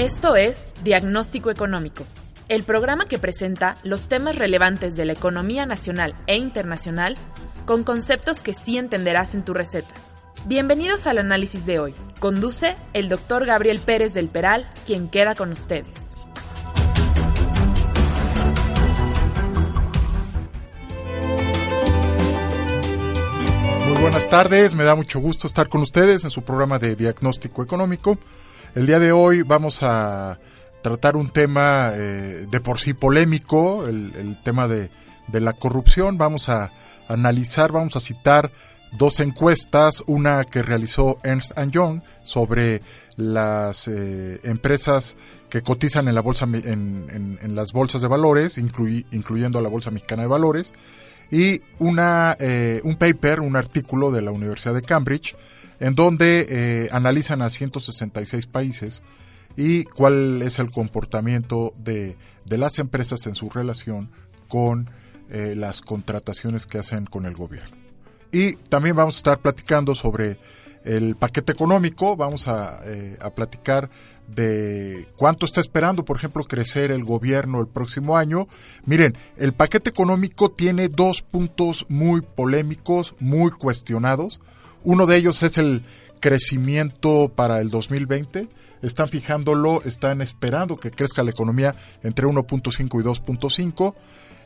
Esto es Diagnóstico Económico, el programa que presenta los temas relevantes de la economía nacional e internacional con conceptos que sí entenderás en tu receta. Bienvenidos al análisis de hoy. Conduce el doctor Gabriel Pérez del Peral, quien queda con ustedes. Muy buenas tardes, me da mucho gusto estar con ustedes en su programa de diagnóstico económico. El día de hoy vamos a tratar un tema eh, de por sí polémico, el, tema de, la corrupción. Vamos a analizar, vamos a citar dos encuestas, una que realizó Ernst Young sobre las eh, empresas que cotizan en la bolsa en, las bolsas de valores, incluy, incluyendo la bolsa mexicana de valores, y una eh, un paper, un artículo de la Universidad de Cambridge, en donde eh, analizan a 166 países y cuál es el comportamiento de, de las empresas en su relación con eh, las contrataciones que hacen con el gobierno. Y también vamos a estar platicando sobre el paquete económico, vamos a, a, platicar de cuánto está esperando, por ejemplo, crecer el gobierno el próximo año. Miren, el paquete económico tiene dos puntos muy polémicos, muy cuestionados. Uno de ellos es el crecimiento para el 2020. Están fijándolo, están esperando que crezca la economía entre 1.5 y 2.5.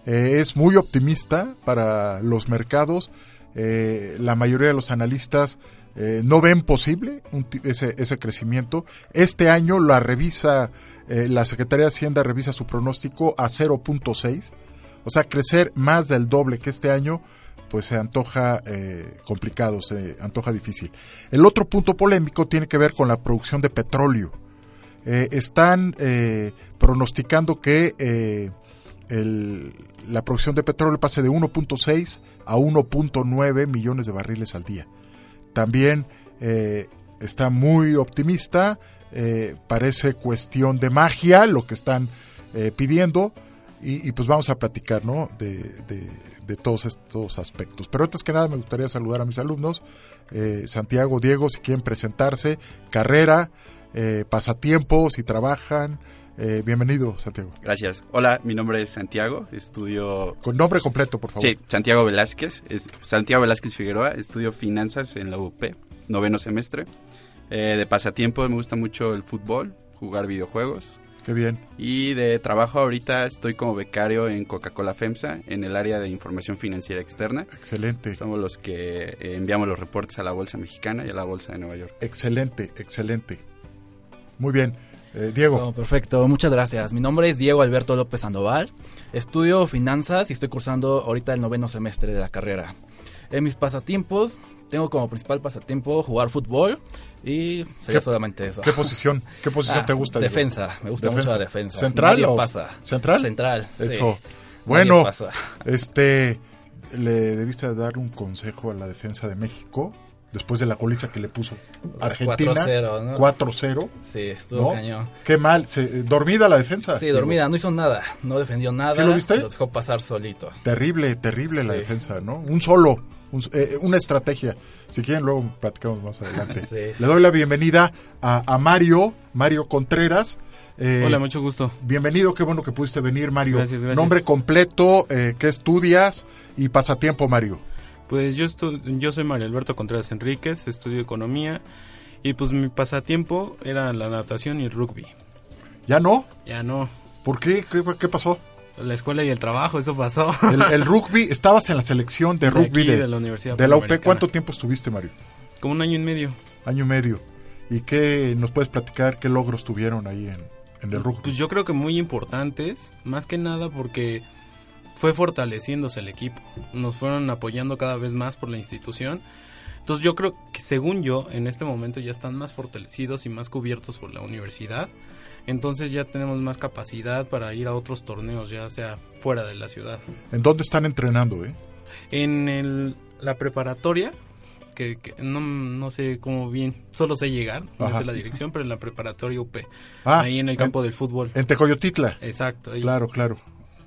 Eh, es muy optimista para los mercados. Eh, la mayoría de los analistas eh, no ven posible ese, ese, crecimiento. Este año la revisa, eh, la Secretaría de Hacienda revisa su pronóstico a 0.6. O sea, crecer más del doble que este año, pues se antoja eh, complicado, se antoja difícil. El otro punto polémico tiene que ver con la producción de petróleo. están pronosticando que la producción de petróleo pase de 1.6 a 1.9 millones de barriles al día. También eh, está muy optimista, eh, parece cuestión de magia lo que están eh, pidiendo y, pues vamos a platicar ¿no? de, de, de, todos estos aspectos. Pero antes que nada me gustaría saludar a mis alumnos, Santiago, Diego, si quieren presentarse, carrera, pasatiempo, si trabajan, eh, bienvenido, Santiago. Gracias. Hola, mi nombre es Santiago, estudio... Con nombre completo, por favor. Sí, Santiago Velázquez, es Santiago Velázquez Figueroa, estudio finanzas en la UP, noveno semestre. Eh, de pasatiempo me gusta mucho el fútbol, jugar videojuegos. Qué bien. Y de trabajo ahorita estoy como becario en Coca-Cola FEMSA, en el área de información financiera externa. Excelente. Somos los que eh, enviamos los reportes a la Bolsa Mexicana y a la Bolsa de Nueva York. Excelente, excelente. Muy bien. Eh, Diego. Perfecto, muchas gracias. Mi nombre es Diego Alberto López Sandoval. Estudio finanzas y estoy cursando ahorita el noveno semestre de la carrera. En mis pasatiempos, tengo como principal pasatiempo jugar fútbol y sería solamente eso. ¿Qué posición? ¿Qué posición ah, te gusta? Defensa, Diego? me gusta defensa. mucho la defensa. ¿Central Nadie o pasa. ¿Central? Central. Eso. Sí. Bueno, pasa. este le debiste dar un consejo a la defensa de México después de la goliza que le puso Argentina 4-0 4-0 ¿no? sí estuvo ¿no? cañón qué mal se, dormida la defensa sí dormida no hizo nada no defendió nada ¿Sí lo viste los dejó pasar solitos terrible terrible sí. la defensa no un solo un, eh, una estrategia si quieren luego platicamos más adelante sí. le doy la bienvenida a, a Mario Mario Contreras eh, Hola, mucho gusto. Bienvenido, qué bueno que pudiste venir, Mario. Gracias, gracias. Nombre completo, eh, qué estudias y pasatiempo, Mario. Pues yo, yo soy Mario Alberto Contreras Enríquez, estudio economía y pues mi pasatiempo era la natación y el rugby. ¿Ya no? Ya no. ¿Por qué? ¿Qué, qué pasó? La escuela y el trabajo, eso pasó. El, el rugby, estabas en la selección de, De rugby aquí, de, de la Universidad de la UP. ¿Cuánto tiempo estuviste, Mario? Como un año y medio. Año y medio. ¿Y qué nos puedes platicar? ¿Qué logros tuvieron ahí en, en el rugby? Pues yo creo que muy importantes, más que nada porque fue fortaleciéndose el equipo. Nos fueron apoyando cada vez más por la institución. Entonces yo creo que según yo, en este momento ya están más fortalecidos y más cubiertos por la universidad. Entonces ya tenemos más capacidad para ir a otros torneos, ya sea fuera de la ciudad. ¿En dónde están entrenando, eh? En el- la preparatoria, que, que no, no sé cómo bien, solo sé llegar, no sé la dirección, pero en la preparatoria UP, Ah, ahí en el campo del fútbol. En Tecoyotitla. Exacto, ahí. Claro, claro.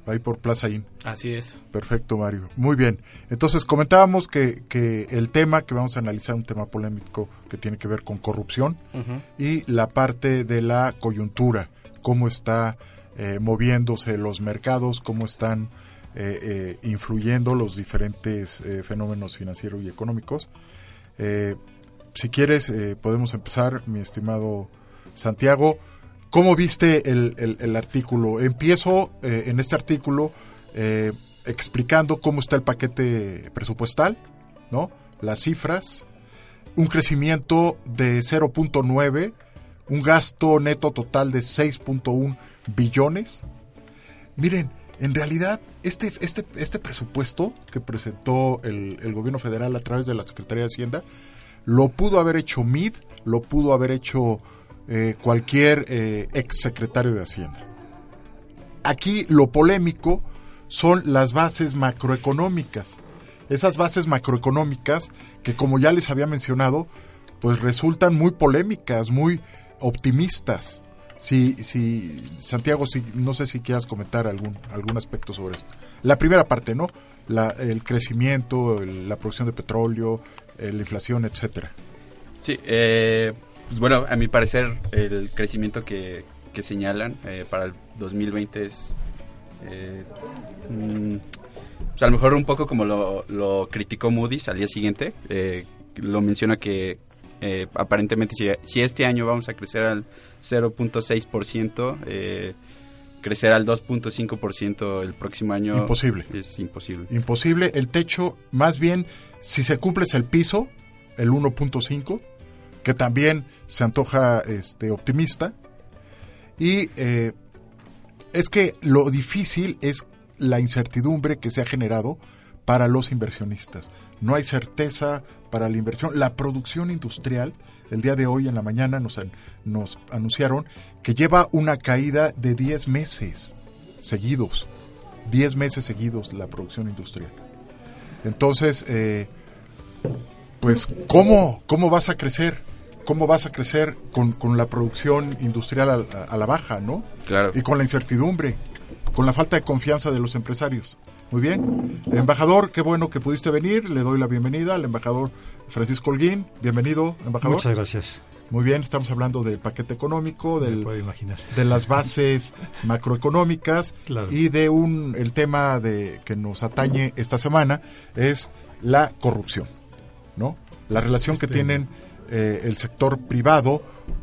Ahí por Plaza In. Así es. Perfecto, Mario. Muy bien. Entonces, comentábamos que, que el tema que vamos a analizar, un tema polémico que tiene que ver con corrupción y la parte de la coyuntura, cómo está eh, moviéndose los mercados, cómo están eh, eh, influyendo los diferentes eh, fenómenos financieros y económicos. Eh, si quieres, eh, podemos empezar, mi estimado Santiago. ¿Cómo viste el, el- artículo? Empiezo eh, en este artículo eh, explicando cómo está el paquete presupuestal, ¿no? Las cifras, un crecimiento de 0.9, un gasto neto total de 6.1 billones. Miren, en realidad, este, este, este presupuesto que presentó el, el gobierno federal a través de la Secretaría de Hacienda, lo pudo haber hecho MID, lo pudo haber hecho eh, cualquier eh, ex secretario de Hacienda. Aquí lo polémico son las bases macroeconómicas. Esas bases macroeconómicas que, como ya les había mencionado, pues resultan muy polémicas, muy optimistas. Si, si Santiago, si, no sé si quieras comentar algún, algún aspecto sobre esto. La primera parte, ¿no? La, el crecimiento, la producción de petróleo, eh, la inflación, etcétera. Sí, eh, pues bueno, a mi parecer el crecimiento que, que señalan eh, para el 2020 es, eh, mm, pues a lo mejor un poco como lo, lo criticó Moody's al día siguiente, eh, lo menciona que eh, aparentemente si, si este año vamos a crecer al 0.6%, eh, crecer al 2.5% el próximo año Imposible. es imposible. Imposible. El techo, más bien, si se cumple es el piso, el 1.5, que también se antoja este, optimista. Y eh, es que lo difícil es la incertidumbre que se ha generado para los inversionistas. No hay certeza para la inversión. La producción industrial, el día de hoy en la mañana nos, an- nos anunciaron que lleva una caída de 10 meses seguidos. 10 meses seguidos la producción industrial. Entonces, eh, pues, ¿cómo, ¿cómo vas a crecer? ¿Cómo vas a crecer con, con la producción industrial a, a la baja, no? Claro. Y con la incertidumbre, con la falta de confianza de los empresarios. Muy bien. Embajador, qué bueno que pudiste venir. Le doy la bienvenida al embajador Francisco Holguín. Bienvenido, embajador. Muchas gracias. Muy bien, estamos hablando del paquete económico, del, puedo imaginar. de las bases macroeconómicas Claro. y de un el tema de que nos atañe esta semana es la corrupción, ¿no? La relación que tienen eh, el sector privado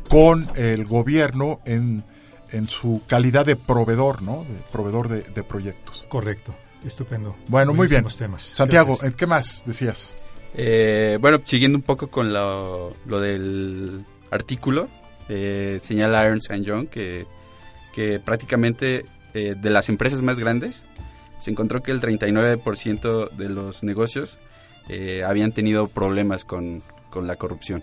con el gobierno en, en su calidad de proveedor, ¿no? De proveedor de, de proyectos. Correcto. Estupendo. Bueno, muy bien. Temas. Santiago, Gracias. ¿eh, ¿qué más decías? Eh, bueno, siguiendo un poco con lo, lo del artículo, eh, señala Ernst Young que, que prácticamente eh, de las empresas más grandes se encontró que el 39% de los negocios eh, habían tenido problemas con, con la corrupción.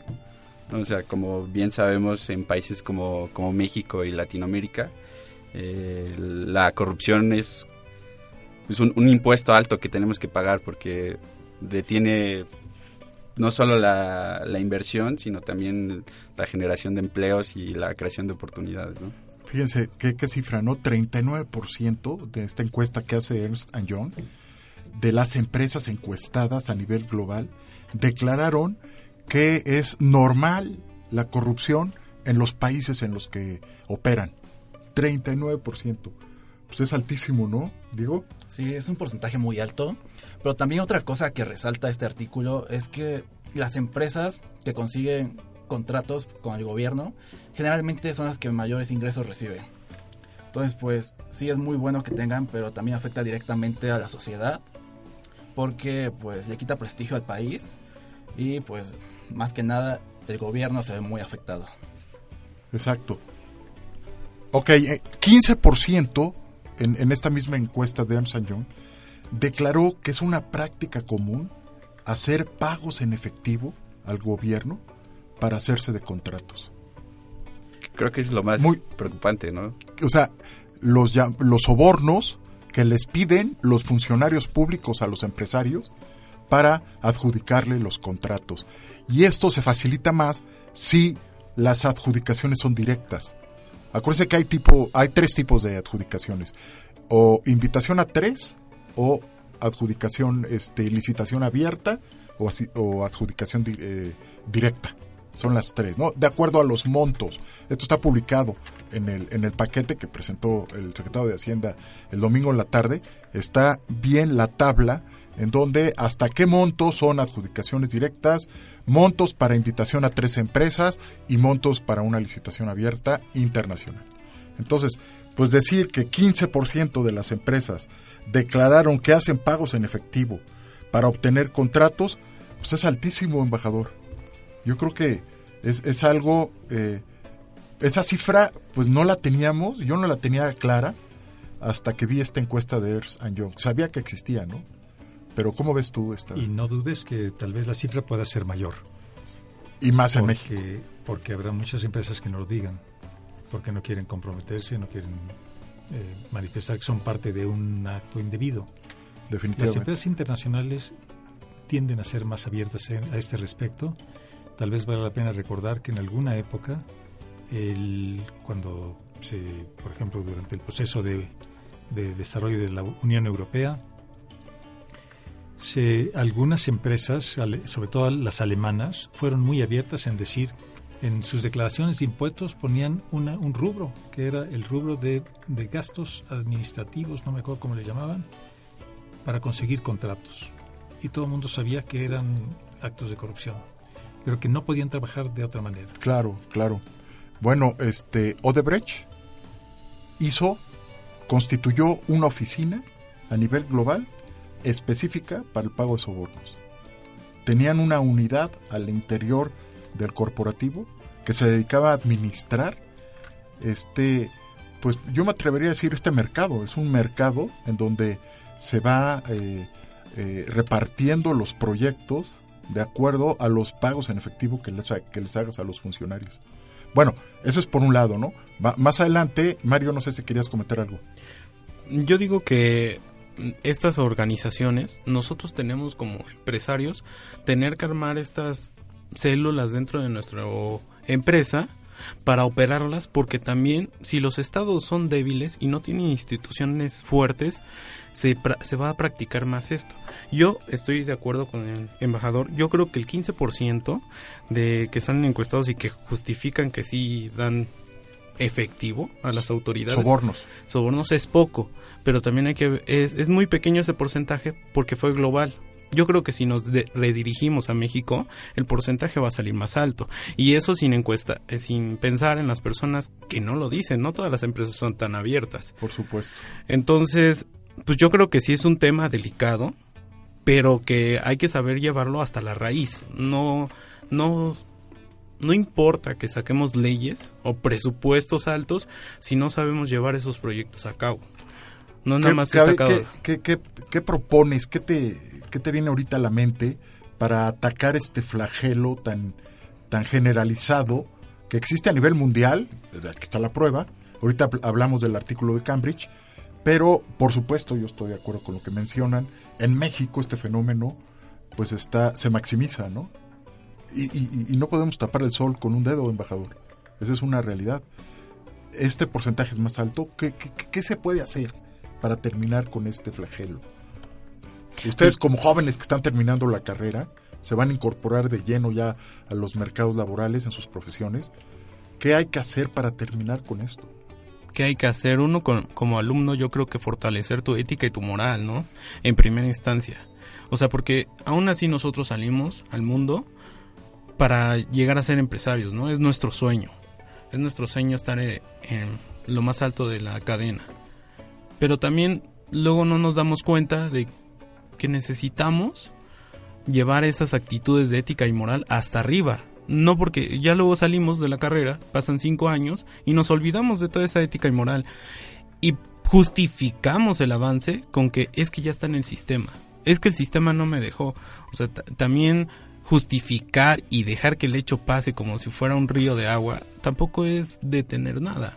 O sea, como bien sabemos, en países como, como México y Latinoamérica, eh, la corrupción es pues, un, impuesto alto que tenemos que pagar porque detiene no solo la, la inversión, sino también la generación de empleos y la creación de oportunidades. Fíjense, ¿qué, qué cifra, no? 39% de esta encuesta que hace Ernst Young de las empresas encuestadas a nivel global declararon que es normal la corrupción en los países en los que operan. 39%. Pues es altísimo, ¿no? Digo, Sí, es un porcentaje muy alto. Pero también otra cosa que resalta este artículo es que las empresas que consiguen contratos con el gobierno generalmente son las que mayores ingresos reciben. Entonces, pues sí es muy bueno que tengan, pero también afecta directamente a la sociedad porque pues le quita prestigio al país y pues más que nada el gobierno se ve muy afectado. Exacto. Ok, 15% eh, en, en esta misma encuesta de Ernst Young declaró que es una práctica común hacer pagos en efectivo al gobierno para hacerse de contratos. Creo que es lo más Muy, preocupante, ¿no? O sea, los, los sobornos que les piden los funcionarios públicos a los empresarios para adjudicarle los contratos. Y esto se facilita más si las adjudicaciones son directas. Acuérdense que hay, tipo, hay tres tipos de adjudicaciones. O invitación a tres, o adjudicación, este, licitación abierta, o, adjudicación eh, directa. Son las tres, ¿no? De acuerdo a los montos. Esto está publicado en el, en el paquete que presentó el secretario de Hacienda el domingo en la tarde. Está bien la tabla en donde hasta qué montos son adjudicaciones directas, montos para invitación a tres empresas y montos para una licitación abierta internacional. Entonces, pues decir que 15% de las empresas declararon que hacen pagos en efectivo para obtener contratos, pues es altísimo, embajador. Yo creo que es, es algo, eh, esa cifra pues no la teníamos, yo no la tenía clara hasta que vi esta encuesta de Ernst Young. Sabía que existía, ¿no? Pero ¿cómo ves tú esta? Y no dudes que tal vez la cifra pueda ser mayor. Y más en México. Porque habrá muchas empresas que no lo digan, porque no quieren comprometerse, no quieren eh, manifestar que son parte de un acto indebido. Definitivamente. Las empresas internacionales tienden a ser más abiertas a este respecto Tal vez vale la pena recordar que en alguna época, el, cuando se, por ejemplo, durante el proceso de, desarrollo de la Unión Europea, se, algunas empresas, sobre todo las alemanas, fueron muy abiertas en decir, en sus declaraciones de impuestos ponían una, un rubro, que era el rubro de, de gastos administrativos, no me acuerdo cómo le llamaban, para conseguir contratos. Y todo el mundo sabía que eran actos de corrupción pero que no podían trabajar de otra manera. Claro, claro. Bueno, este Odebrecht hizo, constituyó una oficina a nivel global específica para el pago de sobornos. Tenían una unidad al interior del corporativo que se dedicaba a administrar este, pues yo me atrevería a decir este mercado, es un mercado en donde se va eh, eh, repartiendo los proyectos de acuerdo a los pagos en efectivo que les, que les hagas a los funcionarios. Bueno, eso es por un lado, ¿no? más adelante, Mario, no sé si querías comentar algo. Yo digo que estas organizaciones, nosotros tenemos como empresarios, tener que armar estas células dentro de nuestra empresa para operarlas porque también si los estados son débiles y no tienen instituciones fuertes se, se va a practicar más esto. Yo estoy de acuerdo con el embajador, yo creo que el 15% de que están encuestados y que justifican que sí dan efectivo a las autoridades. Sobornos. Sobornos es poco, pero también hay que es, es muy pequeño ese porcentaje porque fue global. Yo creo que si nos redirigimos a México, el porcentaje va a salir más alto. Y eso sin encuesta, eh, sin pensar en las personas que no lo dicen. No todas las empresas son tan abiertas. Por supuesto. Entonces, pues yo creo que sí es un tema delicado, pero que hay que saber llevarlo hasta la raíz. No, no, no importa que saquemos leyes o presupuestos altos si no sabemos llevar esos proyectos a cabo. No nada más ¿qué, qué propones? ¿Qué te, ¿Qué te viene ahorita a la mente para atacar este flagelo tan, tan generalizado que existe a nivel mundial? Aquí está la prueba. Ahorita hablamos del artículo de Cambridge, pero por supuesto yo estoy de acuerdo con lo que mencionan. En México este fenómeno pues está se maximiza, ¿no? Y, no podemos tapar el sol con un dedo, embajador. Esa es una realidad. Este porcentaje es más alto. ¿Qué, qué se puede hacer para terminar con este flagelo? Ustedes como jóvenes que están terminando la carrera, se van a incorporar de lleno ya a los mercados laborales en sus profesiones. ¿Qué hay que hacer para terminar con esto? ¿Qué hay que hacer? Uno como alumno yo creo que fortalecer tu ética y tu moral, ¿no? En primera instancia. O sea, porque aún así nosotros salimos al mundo para llegar a ser empresarios, ¿no? Es nuestro sueño. Es nuestro sueño estar en, lo más alto de la cadena. Pero también luego no nos damos cuenta de que necesitamos llevar esas actitudes de ética y moral hasta arriba. No porque ya luego salimos de la carrera, pasan cinco años y nos olvidamos de toda esa ética y moral. Y justificamos el avance con que es que ya está en el sistema. Es que el sistema no me dejó. O sea, también justificar y dejar que el hecho pase como si fuera un río de agua tampoco es detener nada.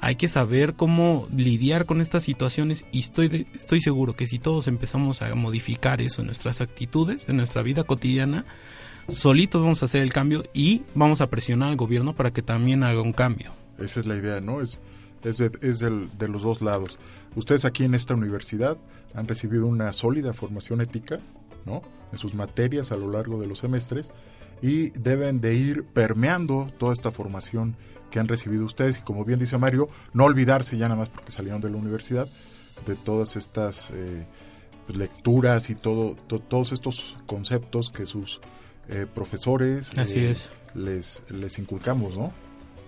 Hay que saber cómo lidiar con estas situaciones y estoy, estoy seguro que si todos empezamos a modificar eso en nuestras actitudes, en nuestra vida cotidiana, solitos vamos a hacer el cambio y vamos a presionar al gobierno para que también haga un cambio. Esa es la idea, ¿no? Es, es, de, es de los dos lados. Ustedes aquí en esta universidad han recibido una sólida formación ética, ¿no? En sus materias a lo largo de los semestres y deben de ir permeando toda esta formación que han recibido ustedes y como bien dice Mario, no olvidarse ya nada más porque salieron de la universidad de todas estas eh, pues, lecturas y todo, todos estos conceptos que sus eh, profesores eh, les, les inculcamos, ¿no?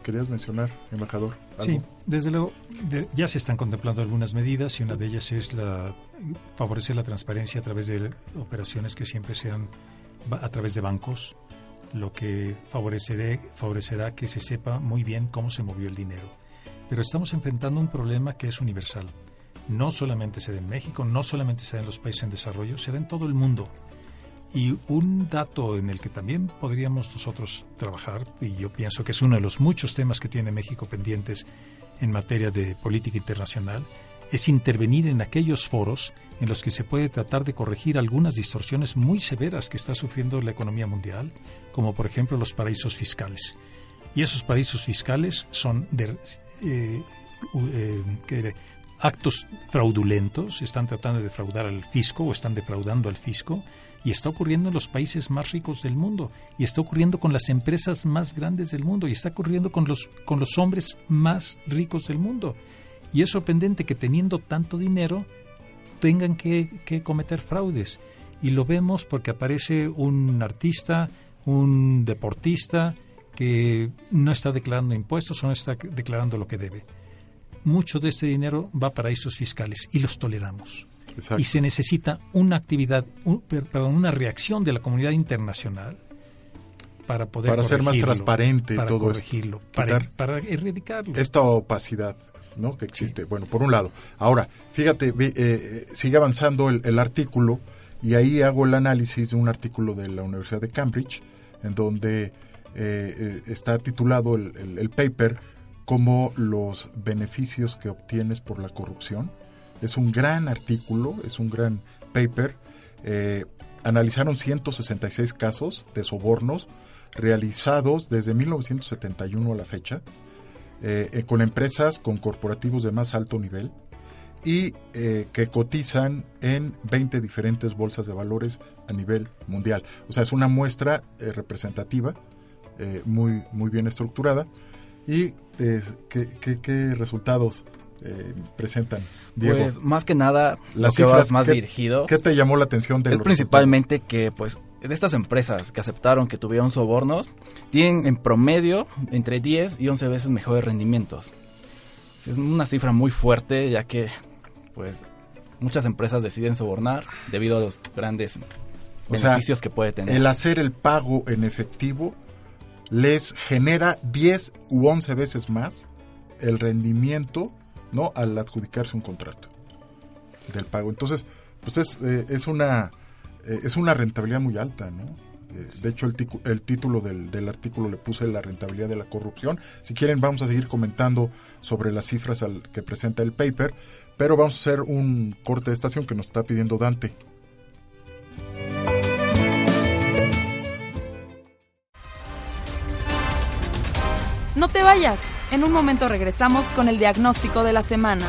¿Querías mencionar, embajador? Sí, desde luego ya se están contemplando algunas medidas y una de ellas es la favorecer la transparencia a través de operaciones que siempre sean a través de bancos, lo que favorecerá que se sepa muy bien cómo se movió el dinero. Pero estamos enfrentando un problema que es universal. No solamente se da en México, no solamente se da en los países en desarrollo, se da en todo el mundo. Y un dato en el que también podríamos nosotros trabajar, y yo pienso que es uno de los muchos temas que tiene México pendientes en materia de política internacional, es intervenir en aquellos foros en los que se puede tratar de corregir algunas distorsiones muy severas que está sufriendo la economía mundial, como por ejemplo los paraísos fiscales. Y esos paraísos fiscales son eh, eh, actos fraudulentos, están tratando de defraudar al fisco o están defraudando al fisco, y está ocurriendo en los países más ricos del mundo, y está ocurriendo con las empresas más grandes del mundo, y está ocurriendo con los, con los hombres más ricos del mundo. Y es sorprendente que teniendo tanto dinero tengan que, cometer fraudes. Y lo vemos porque aparece un artista, un deportista que no está declarando impuestos o no está declarando lo que debe. Mucho de este dinero va para paraísos fiscales y los toleramos. Y se necesita una actividad, perdón, una reacción de la comunidad internacional para poder para ser más transparente para todo corregirlo, para, para erradicarlo. Esta opacidad. ¿No? que existe. Bueno, por un lado. Ahora, fíjate, eh, eh, sigue avanzando el, artículo y ahí hago el análisis de un artículo de la Universidad de Cambridge, en donde eh, está titulado el, paper como los beneficios que obtienes por la corrupción. Es un gran artículo, es un gran paper. analizaron 166 casos de sobornos realizados desde 1971 a la fecha eh, eh, con empresas, con corporativos de más alto nivel y eh, que cotizan en 20 diferentes bolsas de valores a nivel mundial. O sea, es una muestra representativa, muy, muy bien estructurada. ¿Y ¿qué, resultados presentan, Diego? Pues más que nada, las cifras más dirigido. ¿Qué te llamó la atención de Es principalmente que pues de estas empresas que aceptaron que tuvieron sobornos, tienen en promedio entre 10 y 11 veces mejores rendimientos. Es una cifra muy fuerte, ya que pues muchas empresas deciden sobornar debido a los grandes beneficios que puede tener. El hacer el pago en efectivo les genera 10 u 11 veces más el rendimiento no al adjudicarse un contrato del pago. Entonces, pues es, eh, es una eh, es una rentabilidad muy alta, ¿no? Eh, de hecho, el, el título del, del, artículo le puse la rentabilidad de la corrupción. Si quieren, vamos a seguir comentando sobre las cifras al que presenta el paper, pero vamos a hacer un corte de estación que nos está pidiendo Dante. No te vayas. En un momento regresamos con el diagnóstico de la semana.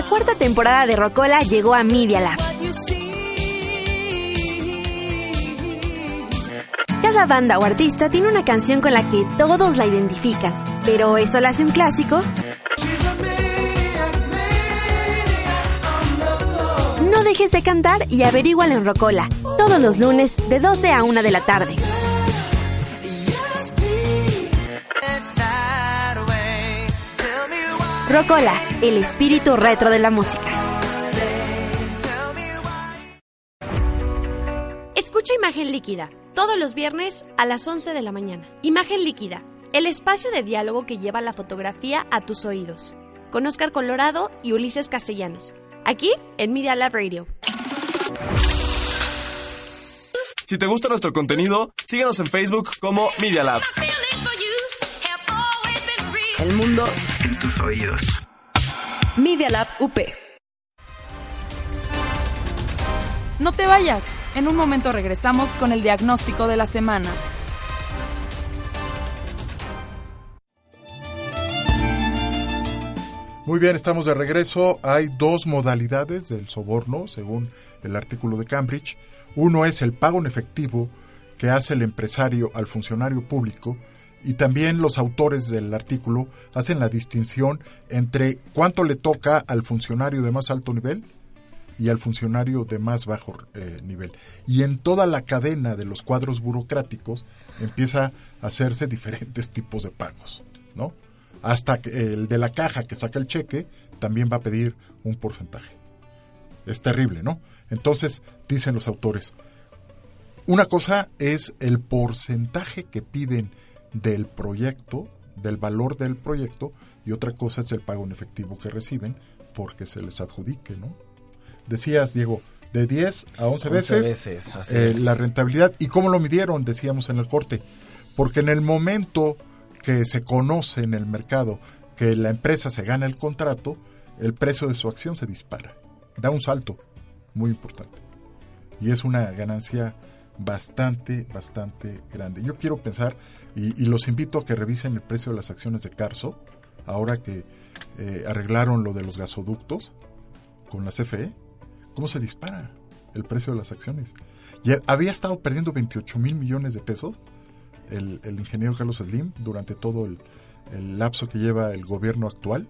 La cuarta temporada de Rocola llegó a Media Lab. Cada banda o artista tiene una canción con la que todos la identifican, pero ¿eso la hace un clásico? No dejes de cantar y averígualo en Rocola, todos los lunes de 12 a 1 de la tarde. Rocola, el espíritu retro de la música. Escucha Imagen Líquida, todos los viernes a las 11 de la mañana. Imagen Líquida, el espacio de diálogo que lleva la fotografía a tus oídos. Con Oscar Colorado y Ulises Castellanos. Aquí en Media Lab Radio. Si te gusta nuestro contenido, síguenos en Facebook como Media Lab. El mundo En tus oídos. Media Lab UP. No te vayas. En un momento regresamos con el diagnóstico de la semana. Muy bien, estamos de regreso. Hay dos modalidades del soborno, según el artículo de Cambridge. Uno es el pago en efectivo que hace el empresario al funcionario público y también los autores del artículo hacen la distinción entre cuánto le toca al funcionario de más alto nivel y al funcionario de más bajo eh, nivel. Y en toda la cadena de los cuadros burocráticos empieza a hacerse diferentes tipos de pagos, ¿no? Hasta que el de la caja que saca el cheque también va a pedir un porcentaje. Es terrible, ¿no? Entonces, dicen los autores, una cosa es el porcentaje que piden del proyecto, del valor del proyecto, y otra cosa es el pago en efectivo que reciben porque se les adjudique, ¿no? Decías, Diego, de 10 a 11 11 veces, eh, la rentabilidad. ¿Y cómo lo midieron? Decíamos en el corte. Porque en el momento que se conoce en el mercado que la empresa se gana el contrato, el precio de su acción se dispara. Da un salto muy importante. Y es una ganancia bastante, bastante grande. Yo quiero pensar, y, los invito a que revisen el precio de las acciones de Carso, ahora que eh, arreglaron lo de los gasoductos con la CFE, cómo se dispara el precio de las acciones. Y había estado perdiendo 28 mil millones de pesos el, ingeniero Carlos Slim durante todo el, lapso que lleva el gobierno actual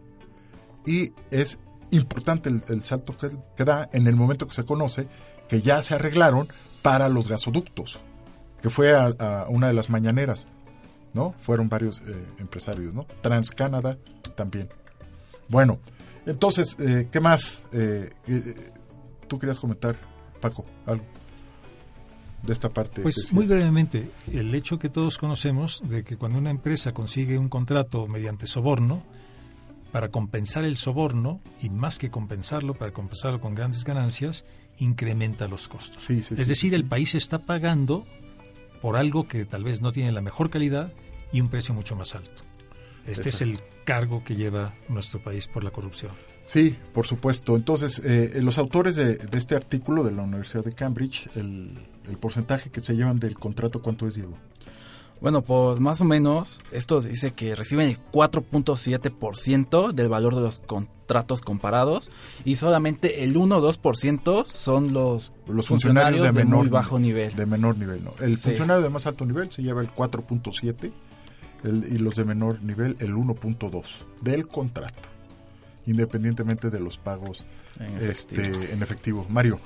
y es importante el, el salto que, que da en el momento que se conoce que ya se arreglaron para los gasoductos, que fue a, a una de las mañaneras, ¿no? Fueron varios eh, empresarios, ¿no? TransCanada también. Bueno, entonces, eh, ¿qué más? Eh, eh, ¿Tú querías comentar, Paco, algo de esta parte? Pues muy brevemente, el hecho que todos conocemos de que cuando una empresa consigue un contrato mediante soborno, para compensar el soborno, y más que compensarlo, para compensarlo con grandes ganancias, incrementa los costos. Sí, sí, es sí, decir, el país está pagando por algo que tal vez no tiene la mejor calidad y un precio mucho más alto. Este es el cargo que lleva nuestro país por la corrupción. Sí, por supuesto. Entonces, eh, los autores de, de este artículo de la Universidad de Cambridge, el, el porcentaje que se llevan del contrato, ¿cuánto es, Diego? Bueno, pues más o menos, esto dice que reciben el 4.7% del valor de los contratos comparados y solamente el 1 o 2% son los, Los funcionarios, de, menor muy bajo nivel. De menor nivel, ¿no? El Sí. funcionario de más alto nivel se lleva el 4.7 el- y los de menor nivel el 1.2 del contrato, independientemente de los pagos En este, en efectivo. Mario.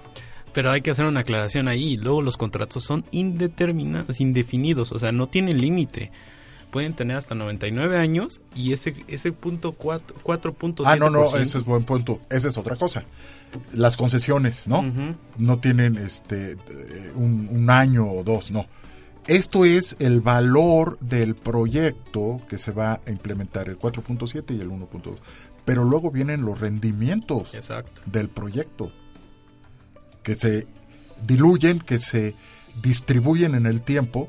Pero hay que hacer una aclaración ahí. Luego los contratos son indeterminados, indefinidos, o sea, no tienen límite. Pueden tener hasta 99 años y ese ese punto 4, 4.7%. Ah, no, no, ese es buen punto. Esa es otra cosa. Las concesiones, ¿no? No tienen este un, un año o dos, no. Esto es el valor del proyecto que se va a implementar, el 4.7 y el 1.2. Pero luego vienen los rendimientos Exacto. del proyecto, que se diluyen, que se distribuyen en el tiempo,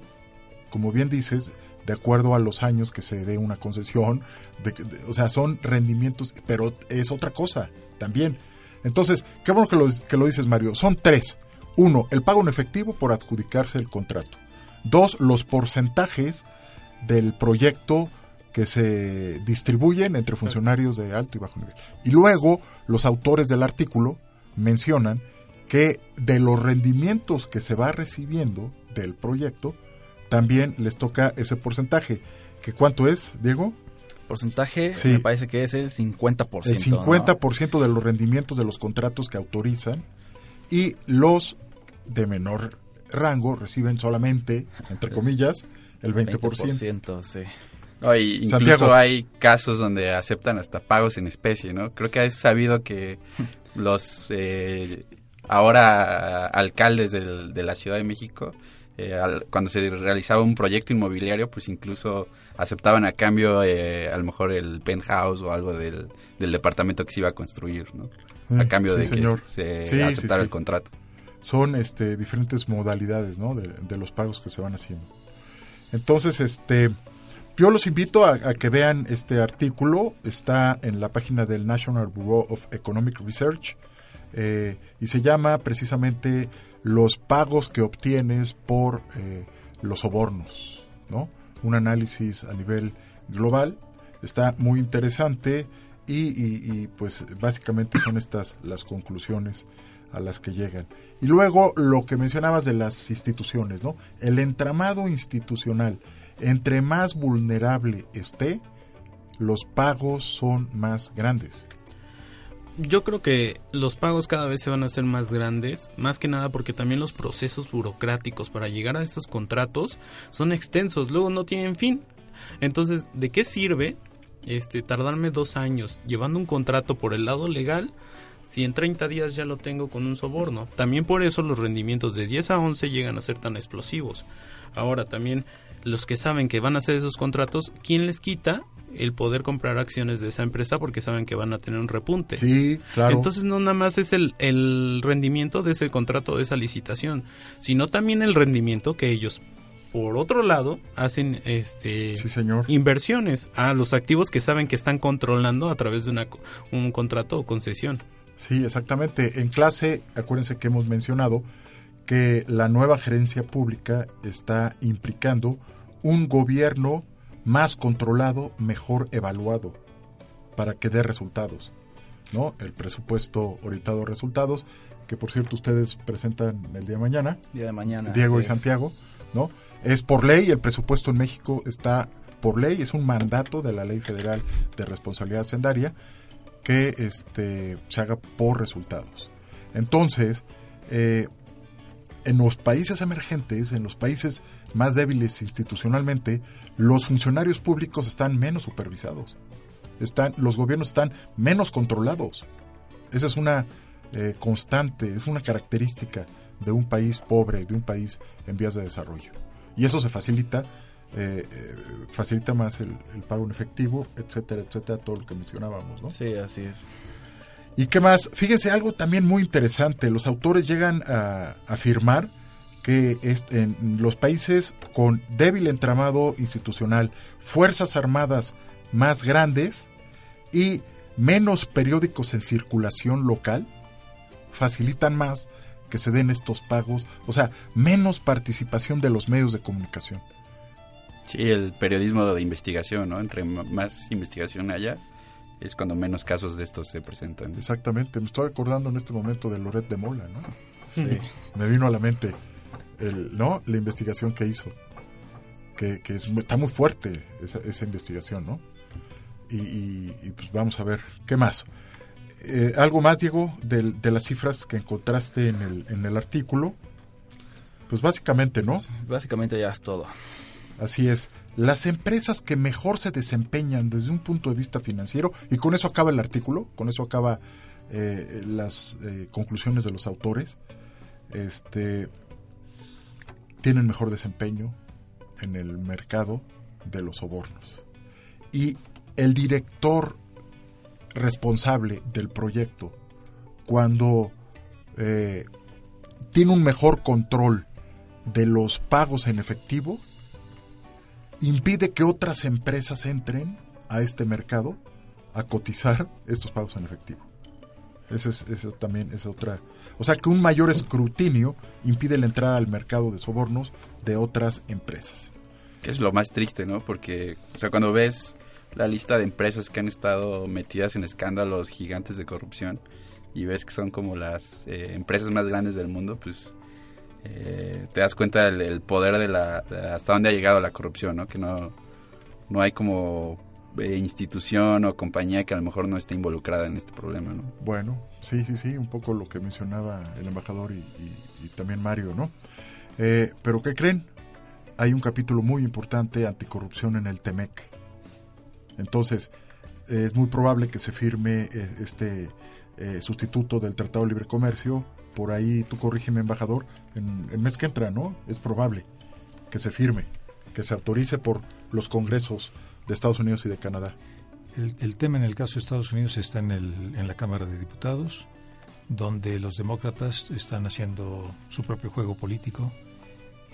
como bien dices, de acuerdo a los años que se dé una concesión, de, de- o sea, son rendimientos, pero es otra cosa también. Entonces, qué bueno que lo, que lo dices, Mario. Son tres. Uno, el pago en efectivo por adjudicarse el contrato. Dos, los porcentajes del proyecto que se distribuyen entre funcionarios de alto y bajo nivel. Y luego, los autores del artículo mencionan que de los rendimientos que se va recibiendo del proyecto, también les toca ese porcentaje. ¿Que ¿Cuánto es, Diego? Porcentaje, Sí. me parece que es el 50%. El 50% de los rendimientos de los contratos que autorizan y los de menor rango reciben solamente, entre comillas, el 20%. 20%, sí. No, y incluso Santiago. hay casos donde aceptan hasta pagos en especie, ¿no? Creo que es sabido que los eh, ahora alcaldes del- de la Ciudad de México, eh, al- cuando se realizaba un proyecto inmobiliario, pues incluso aceptaban a cambio eh, a lo mejor el penthouse o algo del, del departamento que se iba a construir, ¿no? A Mm, cambio sí, de señor. que se sí, aceptara sí. el contrato. son este diferentes modalidades ¿no? de, de los pagos que se van haciendo entonces este yo los invito a, a que vean este artículo está en la página del National Bureau of Economic Research eh, y se llama precisamente los pagos que obtienes por eh, los sobornos no un análisis a nivel global está muy interesante y, y- y, pues básicamente son estas las conclusiones a las que llegan. Y luego lo que mencionabas de las instituciones, ¿no? El entramado institucional, entre más vulnerable esté, los pagos son más grandes. Yo creo que los pagos cada vez se van a hacer más grandes, más que nada porque también los procesos burocráticos para llegar a estos contratos son extensos, luego no tienen fin. Entonces, ¿de qué sirve este tardarme dos años llevando un contrato por el lado legal si en 30 días ya lo tengo con un soborno? También por eso los rendimientos de 10 a 11 llegan a ser tan explosivos. Ahora también los que saben que van a hacer esos contratos, ¿quién les quita el poder comprar acciones de esa empresa porque saben que van a tener un repunte? Sí, claro. Entonces no nada más es el, el rendimiento de ese contrato, de esa licitación, sino también el rendimiento que ellos, por otro lado, hacen este inversiones a los activos que saben que están controlando a través de una, un contrato o concesión. Sí, exactamente. En clase, acuérdense que hemos mencionado que la nueva gerencia pública está implicando un gobierno más controlado, mejor evaluado, para que dé resultados. ¿no? El presupuesto orientado a resultados, que por cierto ustedes presentan el día de mañana. Día de mañana, Diego y es. Santiago, ¿no? Es por ley, el presupuesto en México está por ley, es un mandato de la Ley Federal de Responsabilidad Hacendaria que este, se haga por resultados. Entonces, eh, en los países emergentes, en los países más débiles institucionalmente, los funcionarios públicos están menos supervisados. Están, los gobiernos están menos controlados. Esa es una eh, constante, es una característica de un país pobre, de un país en vías de desarrollo. Y eso se facilita, eh, eh, facilita más el, el pago en efectivo, etcétera, etcétera, todo lo que mencionábamos, ¿no? Sí, así es. ¿Y qué más? Fíjense algo también muy interesante. Los autores llegan a afirmar que en los países con débil entramado institucional, fuerzas armadas más grandes y menos periódicos en circulación local, facilitan más que se den estos pagos, o sea, menos participación de los medios de comunicación. Sí, el periodismo de investigación, ¿no? Entre más investigación haya, es cuando menos casos de estos se presentan. Exactamente, me estoy acordando en este momento de Loret de Mola, ¿no? Sí. Me vino a la mente el, ¿no? la investigación que hizo, que, que es, está muy fuerte esa, esa investigación, ¿no? Y, y- y, pues vamos a ver, ¿qué más? Eh, ¿Algo más, Diego, del- de, las cifras que encontraste en el, en el artículo? Pues básicamente, ¿no? Básicamente ya es todo. Así es. Las empresas que mejor se desempeñan desde un punto de vista financiero, y con eso acaba el artículo, con eso acaba eh, las eh, conclusiones de los autores, este, tienen mejor desempeño en el mercado de los sobornos. Y el director responsable del proyecto, cuando eh, tiene un mejor control de los pagos en efectivo, impide que otras empresas entren a este mercado a cotizar estos pagos en efectivo. Eso es, eso también es otra. O sea que un mayor escrutinio impide la entrada al mercado de sobornos de otras empresas. Es lo más triste, ¿no? Porque, o sea, cuando ves la lista de empresas que han estado metidas en escándalos gigantes de corrupción y ves que son como las eh, empresas más grandes del mundo, pues eh, te das cuenta del el poder de la hasta dónde ha llegado la corrupción, ¿no? Que no no hay como eh, institución o compañía que a lo mejor no esté involucrada en este problema, ¿no? Bueno, sí, sí, sí, un poco lo que mencionaba el embajador y, también Mario, ¿no? Eh, pero ¿qué creen? Hay un capítulo muy importante anticorrupción en el TEMEC. Entonces, es muy probable que se firme eh, este eh, sustituto del Tratado de Libre Comercio. Por ahí, tú corrígeme, embajador, en el mes que entra, ¿no? Es probable que se firme, que se autorice por los congresos de Estados Unidos y de Canadá. El, el tema en el caso de Estados Unidos está en, el, en la Cámara de Diputados, donde los demócratas están haciendo su propio juego político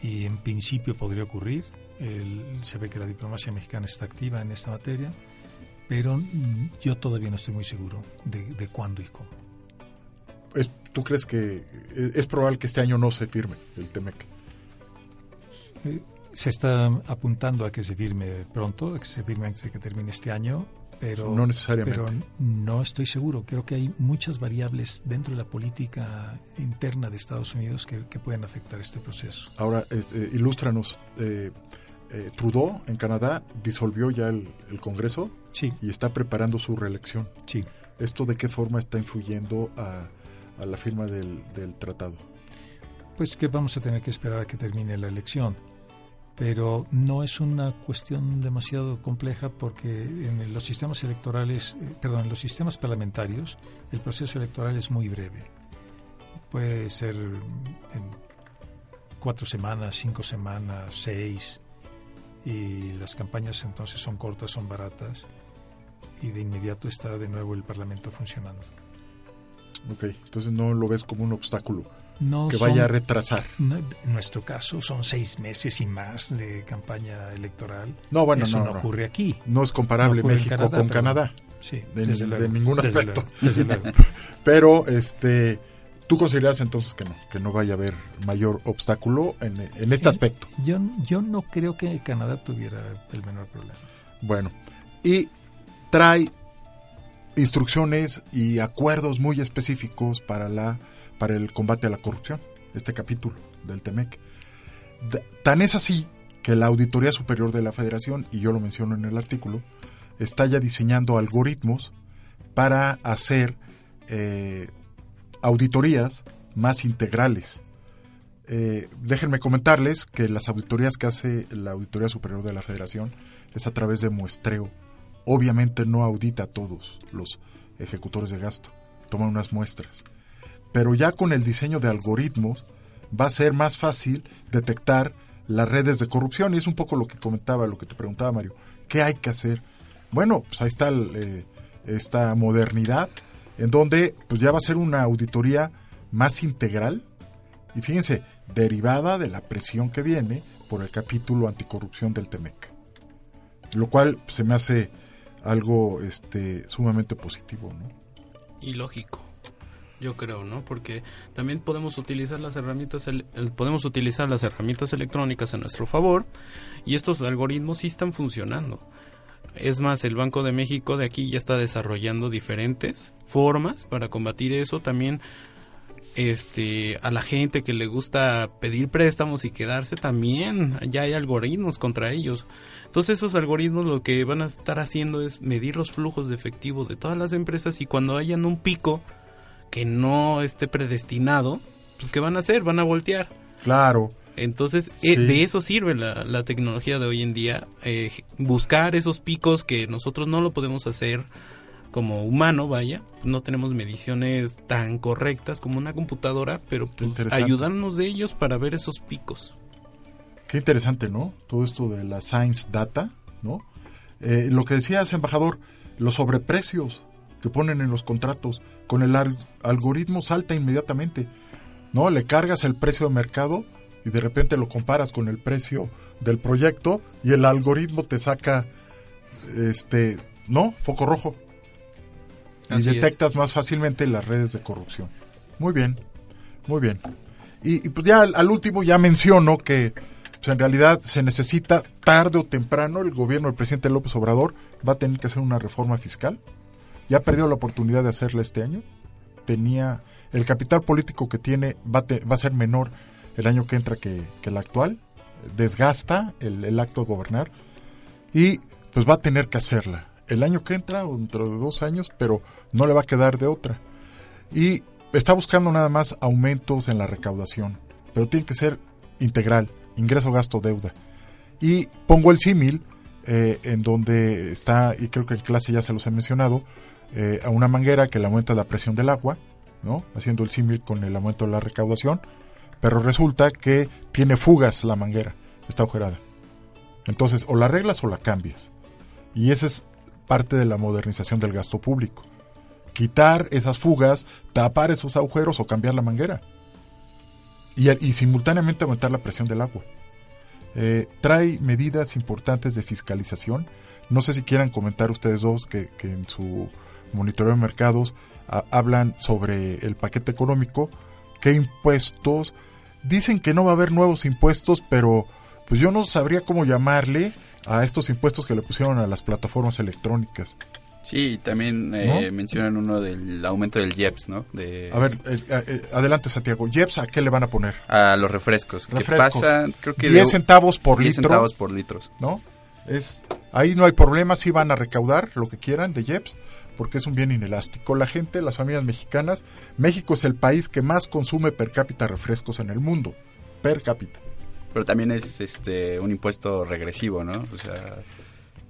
y en principio podría ocurrir. El, se ve que la diplomacia mexicana está activa en esta materia, pero yo todavía no estoy muy seguro de, de cuándo y cómo. Es, ¿Tú crees que es, es probable que este año no se firme el TEMEC? Eh, se está apuntando a que se firme pronto, a que se firme antes de que termine este año, pero No necesariamente. Pero no estoy seguro. Creo que hay muchas variables dentro de la política interna de Estados Unidos que, que pueden afectar este proceso. Ahora, este, ilústranos. Eh, eh, Trudeau en Canadá disolvió ya el, el Congreso Sí. y está preparando su reelección. Sí. ¿Esto de qué forma está influyendo a, a la firma del, del tratado? Pues que vamos a tener que esperar a que termine la elección. Pero no es una cuestión demasiado compleja porque en los sistemas electorales, eh, perdón, en los sistemas parlamentarios, el proceso electoral es muy breve. Puede ser en cuatro semanas, cinco semanas, seis, y las campañas entonces son cortas, son baratas, y de inmediato está de nuevo el Parlamento funcionando. Ok, entonces no lo ves como un obstáculo No que son- vaya a retrasar. No, en nuestro caso son seis meses y más de campaña electoral. No, bueno, Eso no, ocurre aquí. No es comparable México Canadá, con pero- Canadá. Sí, de, desde ni- luego, de ningún desde aspecto. luego, desde luego. Pero, este, tú consideras entonces que no, que no vaya a haber mayor obstáculo en, en este aspecto. Yo, yo no creo que Canadá tuviera el menor problema. Bueno, y trae instrucciones y acuerdos muy específicos para la para el combate a la corrupción, este capítulo del TEMEC. Tan es así que la Auditoría Superior de la Federación, y yo lo menciono en el artículo, está ya diseñando algoritmos para hacer eh, auditorías más integrales. Eh, déjenme comentarles que las auditorías que hace la Auditoría Superior de la Federación es a través de muestreo. Obviamente no audita a todos los ejecutores de gasto, toma unas muestras. Pero ya con el diseño de algoritmos va a ser más fácil detectar las redes de corrupción y es un poco lo que comentaba, lo que te preguntaba Mario. ¿Qué hay que hacer? Bueno, pues ahí está eh, esta modernidad en donde pues ya va a ser una auditoría más integral y fíjense, derivada de la presión que viene por el capítulo anticorrupción del TEMEC. Lo cual pues, se me hace algo este sumamente positivo, ¿no? y lógico. Yo creo, ¿no? Porque también podemos utilizar las herramientas podemos utilizar las herramientas electrónicas a nuestro favor y estos algoritmos sí están funcionando. Es más, el Banco de México de aquí ya está desarrollando diferentes formas para combatir eso. También este a la gente que le gusta pedir préstamos y quedarse también ya hay algoritmos contra ellos. Entonces esos algoritmos lo que van a estar haciendo es medir los flujos de efectivo de todas las empresas y cuando hayan un pico que no esté predestinado, pues ¿qué van a hacer? Van a voltear. Claro. Entonces, Sí. eh, de eso sirve la, la tecnología de hoy en día, eh, buscar esos picos que nosotros no lo podemos hacer como humano, vaya, no tenemos mediciones tan correctas como una computadora, pero pues, ayudarnos de ellos para ver esos picos. Qué interesante, ¿no? Todo esto de la science data, ¿no? Eh, lo que decías, embajador, los sobreprecios que ponen en los contratos, con el al- algoritmo salta inmediatamente, ¿no? Le cargas el precio de mercado y de repente lo comparas con el precio del proyecto y el algoritmo te saca, este, ¿no? Foco rojo. Y es. detectas más fácilmente las redes de corrupción. Muy bien, muy bien. Y, y pues ya al, al último ya menciono que pues, en realidad se necesita tarde o temprano el gobierno del presidente López Obrador va a tener que hacer una reforma fiscal. Ya perdió la oportunidad de hacerla este año. Tenía el capital político que tiene va va a ser menor el año que entra que, que el actual. Desgasta el, el acto de gobernar y pues va a tener que hacerla el año que entra o dentro de dos años, pero no le va a quedar de otra. Y está buscando nada más aumentos en la recaudación, pero tiene que ser integral, ingreso, gasto, deuda. Y pongo el símil eh, en donde está, y creo que en clase ya se los he mencionado, eh, a una manguera que le aumenta la presión del agua, ¿no? Haciendo el símil con el aumento de la recaudación, pero resulta que tiene fugas la manguera, está agujerada. Entonces, o la arreglas o la cambias. Y esa es parte de la modernización del gasto público. Quitar esas fugas, tapar esos agujeros o cambiar la manguera. Y, simultáneamente aumentar la presión del agua. Eh, trae medidas importantes de fiscalización. No sé si quieran comentar ustedes dos que en su monitoreo de mercados a, hablan sobre el paquete económico, qué impuestos. Dicen que no va a haber nuevos impuestos, pero pues yo no sabría cómo llamarle a estos impuestos que le pusieron a las plataformas electrónicas. Sí, también eh, mencionan uno del aumento del IEPS, ¿no? De... A ver, eh, eh, adelante Santiago. ¿IEPS a qué le van a poner? A los refrescos. refrescos. Que pasan, creo que 10 centavos por 10 litro. centavos por litros. ¿No? Es, ahí no hay problema, sí van a recaudar lo que quieran de IEPS, porque es un bien inelástico. La gente, las familias mexicanas, México es el país que más consume per cápita refrescos en el mundo. Per cápita. Pero también es este un impuesto regresivo, ¿no? O sea...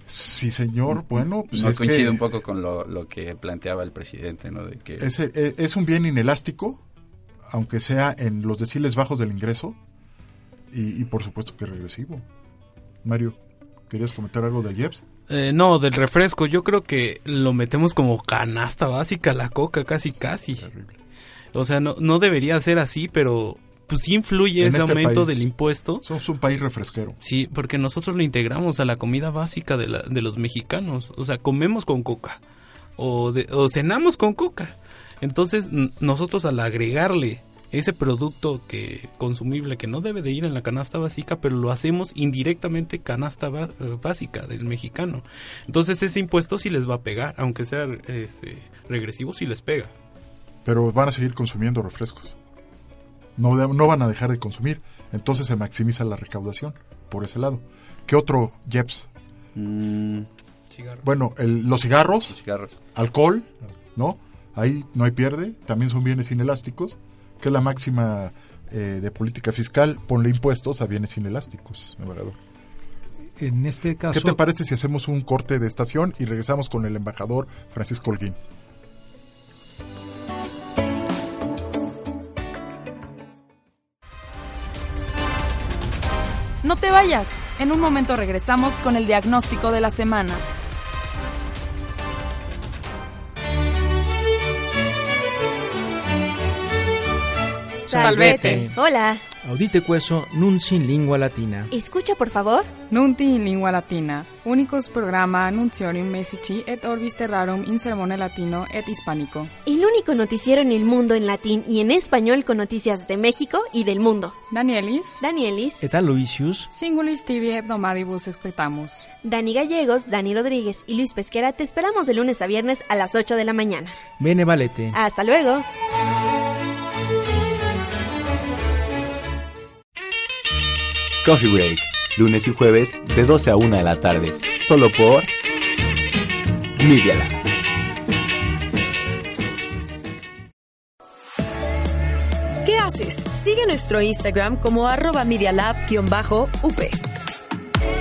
Sí, señor. Bueno, pues no es coincide que un poco con lo, lo que planteaba el presidente, ¿no? De que es, eh, es un bien inelástico, aunque sea en los deciles bajos del ingreso, y, y por supuesto que regresivo. Mario, ¿querías comentar algo del IEPS? Eh, no, del refresco. Yo creo que lo metemos como canasta básica la coca, casi, casi. O sea, no, no debería ser así, pero pues sí influye En ese este aumento país. del impuesto. Somos un país refresquero. Sí, porque nosotros lo integramos a la comida básica de, la, de los mexicanos. O sea, comemos con coca. O, de- o cenamos con coca. Entonces, nosotros al agregarle ese producto que consumible que no debe de ir en la canasta básica, pero lo hacemos indirectamente canasta eh, básica del mexicano. Entonces, ese impuesto sí les va a pegar, aunque sea este, regresivo, sí les pega. Pero van a seguir consumiendo refrescos. No, de- no van a dejar de consumir. Entonces se maximiza la recaudación por ese lado. ¿Qué otro IEPS? Bueno, el- los cigarros, Los cigarros. alcohol, ¿no? Ahí no hay pierde, también son bienes inelásticos, que es la máxima eh, de política fiscal, ponle impuestos a bienes inelásticos, embajador. En este caso, ¿Qué te parece si hacemos un corte de estación y regresamos con el embajador Francisco Holguín? No te vayas. En un momento regresamos con el diagnóstico de la semana. Salvete. Hola. Audite queso nun sin lingua latina. Escucha, por favor. Nunti in lingua latina, unicus programa annunciorium messici et orbis terrarum in sermone latino et hispánico. El único noticiero en el mundo en latín y en español con noticias de México y del mundo. Danielis, Danielis, Et Aloysius, singulis tibi hebdomadibus expectamus. Dani Gallegos, Dani Rodríguez y Luis Pesquera te esperamos de lunes a viernes a las 8 de la mañana. bene valete. Hasta luego. Coffee Break, lunes y jueves de 12 a 1 de la tarde, solo por Media Lab. ¿Qué haces? Sigue nuestro Instagram como arroba medialab-up.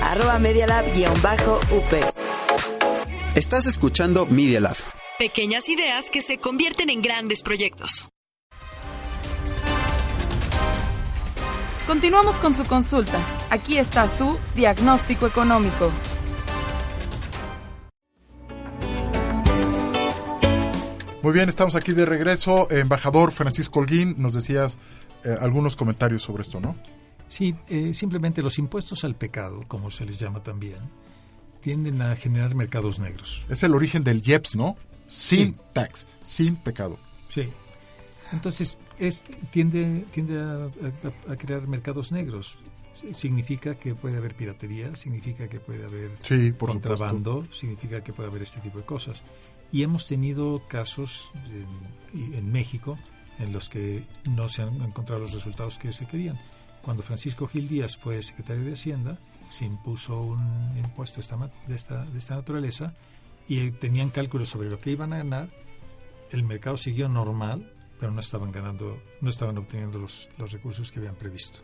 Arroba medialab-up. Estás escuchando Media Lab. Pequeñas ideas que se convierten en grandes proyectos. Continuamos con su consulta. Aquí está su diagnóstico económico. Muy bien, estamos aquí de regreso. Embajador Francisco Holguín, nos decías eh, algunos comentarios sobre esto, ¿no? Sí, eh, simplemente los impuestos al pecado, como se les llama también, tienden a generar mercados negros. Es el origen del IEPS, ¿no? Sin Sí. tax, sin pecado. Sí. Entonces, es, tiende, tiende a, a- a crear mercados negros. Significa que puede haber piratería, significa que puede haber Sí, por contrabando, significa que puede haber este tipo de cosas. Y hemos tenido casos en, México en los que no se han encontrado los resultados que se querían. Cuando Francisco Gil Díaz fue secretario de Hacienda, se impuso un impuesto esta ma- de esta, de esta naturaleza y eh, tenían cálculos sobre lo que iban a ganar. El mercado siguió normal, pero no estaban ganando, no estaban obteniendo los, los recursos que habían previsto.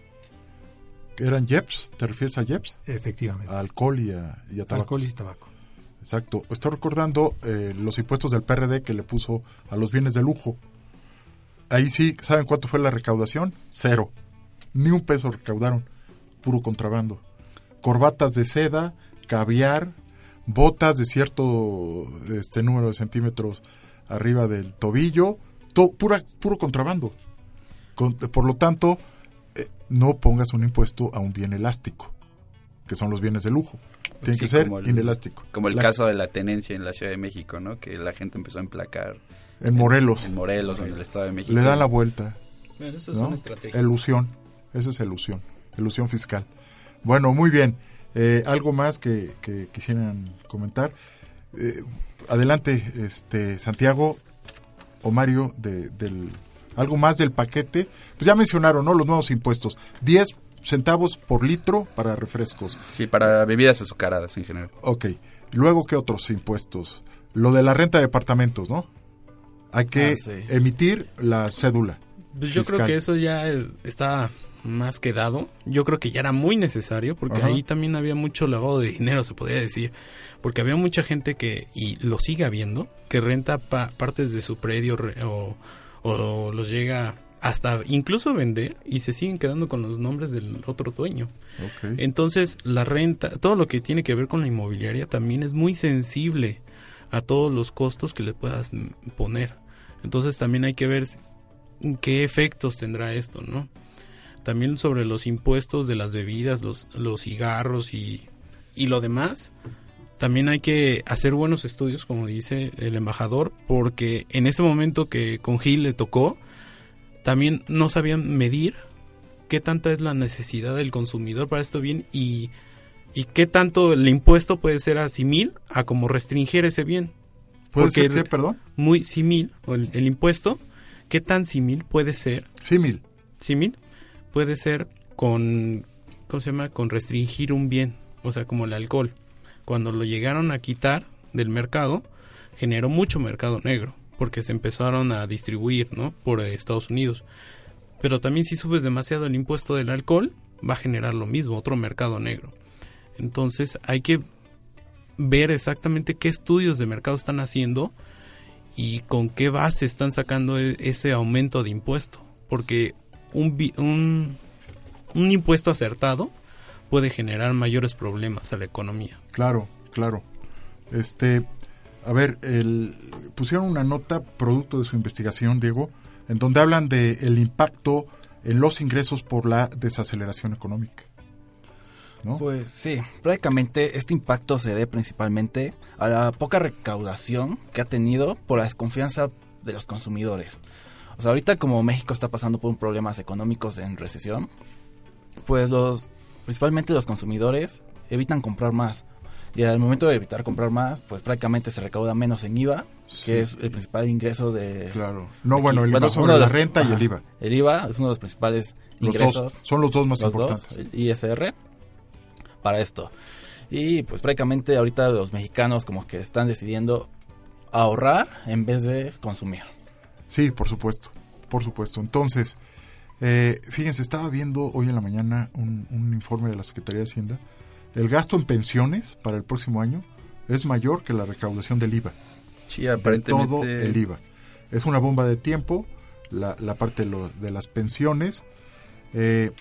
¿Eran Jeps? ¿Te refieres a Jeps? Efectivamente. A alcohol y a, y a tabaco. Alcohol y tabaco. Exacto. Estoy recordando eh, los impuestos del PRD que le puso a los bienes de lujo. Ahí sí, ¿saben cuánto fue la recaudación? Cero. Ni un peso recaudaron. Puro contrabando. Corbatas de seda, caviar, botas de cierto este número de centímetros arriba del tobillo, pura, puro contrabando. Con- por lo tanto, eh, no pongas un impuesto a un bien elástico, que son los bienes de lujo. Tiene Sí, que ser como el- inelástico. Como el La- caso de la tenencia en la Ciudad de México, ¿no? Que la gente empezó a emplacar. En Morelos. En Morelos, en el Estado de México. Le dan la vuelta. Bueno, esas ¿no? estrategias. Elusión. Esa es elusión. Elusión fiscal. Bueno, muy bien. Eh, ¿Algo más que, que quisieran comentar? Eh, adelante, este Santiago o Mario, de, del, algo más del paquete. Pues ya mencionaron, ¿no? Los nuevos impuestos. 10 centavos por litro para refrescos. Sí, para bebidas azucaradas en general. Ok. Luego, ¿qué otros impuestos? Lo de la renta de departamentos, ¿no? Hay que Ah, sí. emitir la cédula. Pues yo creo que eso ya está más que dado. Yo creo que ya era muy necesario porque Ajá. ahí también había mucho lavado de dinero, se podría decir. Porque había mucha gente que, y lo sigue habiendo, que renta pa- partes de su predio re- o, o los llega hasta incluso vender y se siguen quedando con los nombres del otro dueño. Entonces, la renta, todo lo que tiene que ver con la inmobiliaria también es muy sensible a todos los costos que le puedas poner. Entonces, también hay que ver qué efectos tendrá esto, ¿no? También sobre los impuestos de las bebidas, los, los cigarros y, y lo demás. También hay que hacer buenos estudios, como dice el embajador, porque en ese momento que con Gil le tocó, también no sabían medir qué tanta es la necesidad del consumidor para esto bien y, y qué tanto el impuesto puede ser asimil a como restringir ese bien. ¿Puede Porque ser qué, perdón? Muy simil, o el, el impuesto, ¿qué tan simil puede ser? Simil. Simil puede ser con, ¿cómo se llama? Con restringir un bien, o sea, como el alcohol. Cuando lo llegaron a quitar del mercado, generó mucho mercado negro, porque se empezaron a distribuir, ¿no? Por eh, Estados Unidos. Pero también si subes demasiado el impuesto del alcohol, va a generar lo mismo, otro mercado negro. Entonces hay que ver exactamente qué estudios de mercado están haciendo y con qué base están sacando e- ese aumento de impuesto. Porque un, un, un impuesto acertado puede generar mayores problemas a la economía. Claro, claro. Este, a ver, el, pusieron una nota producto de su investigación, Diego, en donde hablan de el impacto en los ingresos por la desaceleración económica. ¿no? Pues sí, prácticamente este impacto se debe principalmente a la poca recaudación que ha tenido por la desconfianza de los consumidores. O sea, ahorita como México está pasando por problemas económicos en recesión, pues los principalmente los consumidores evitan comprar más. Y al momento de evitar comprar más, pues prácticamente se recauda menos en IVA, que es el principal ingreso de... Claro. No, bueno, el impuesto uno sobre la los- renta y el IVA. El IVA es uno de los principales Los ingresos. dos, son los dos más Los importantes. el ISR para esto. Y pues prácticamente ahorita los mexicanos como que están decidiendo ahorrar en vez de consumir. Sí, por supuesto, por supuesto. Entonces, eh, fíjense, estaba viendo hoy en la mañana un, un informe de la Secretaría de Hacienda. El gasto en pensiones para el próximo año es mayor que la recaudación del IVA. Sí, De aparentemente- todo el IVA. Es una bomba de tiempo, la, la parte de, lo- de las pensiones. eh,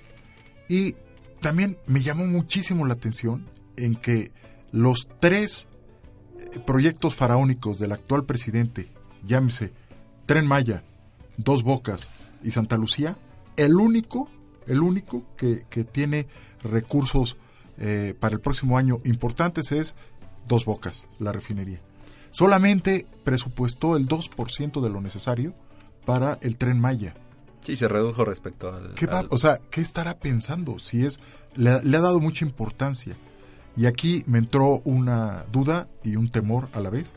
y también me llamó muchísimo la atención en que los tres eh, proyectos faraónicos del actual presidente, llámese Tren Maya, Dos Bocas y Santa Lucía, el único, el único que, que tiene recursos eh, para el próximo año importantes es Dos Bocas, la refinería. Solamente presupuestó el 2% de lo necesario para el Tren Maya. Sí, se redujo respecto al... ¿Qué va- al- o sea, ¿qué estará pensando? Si es, le, le ha dado mucha importancia. Y aquí me entró una duda y un temor a la vez,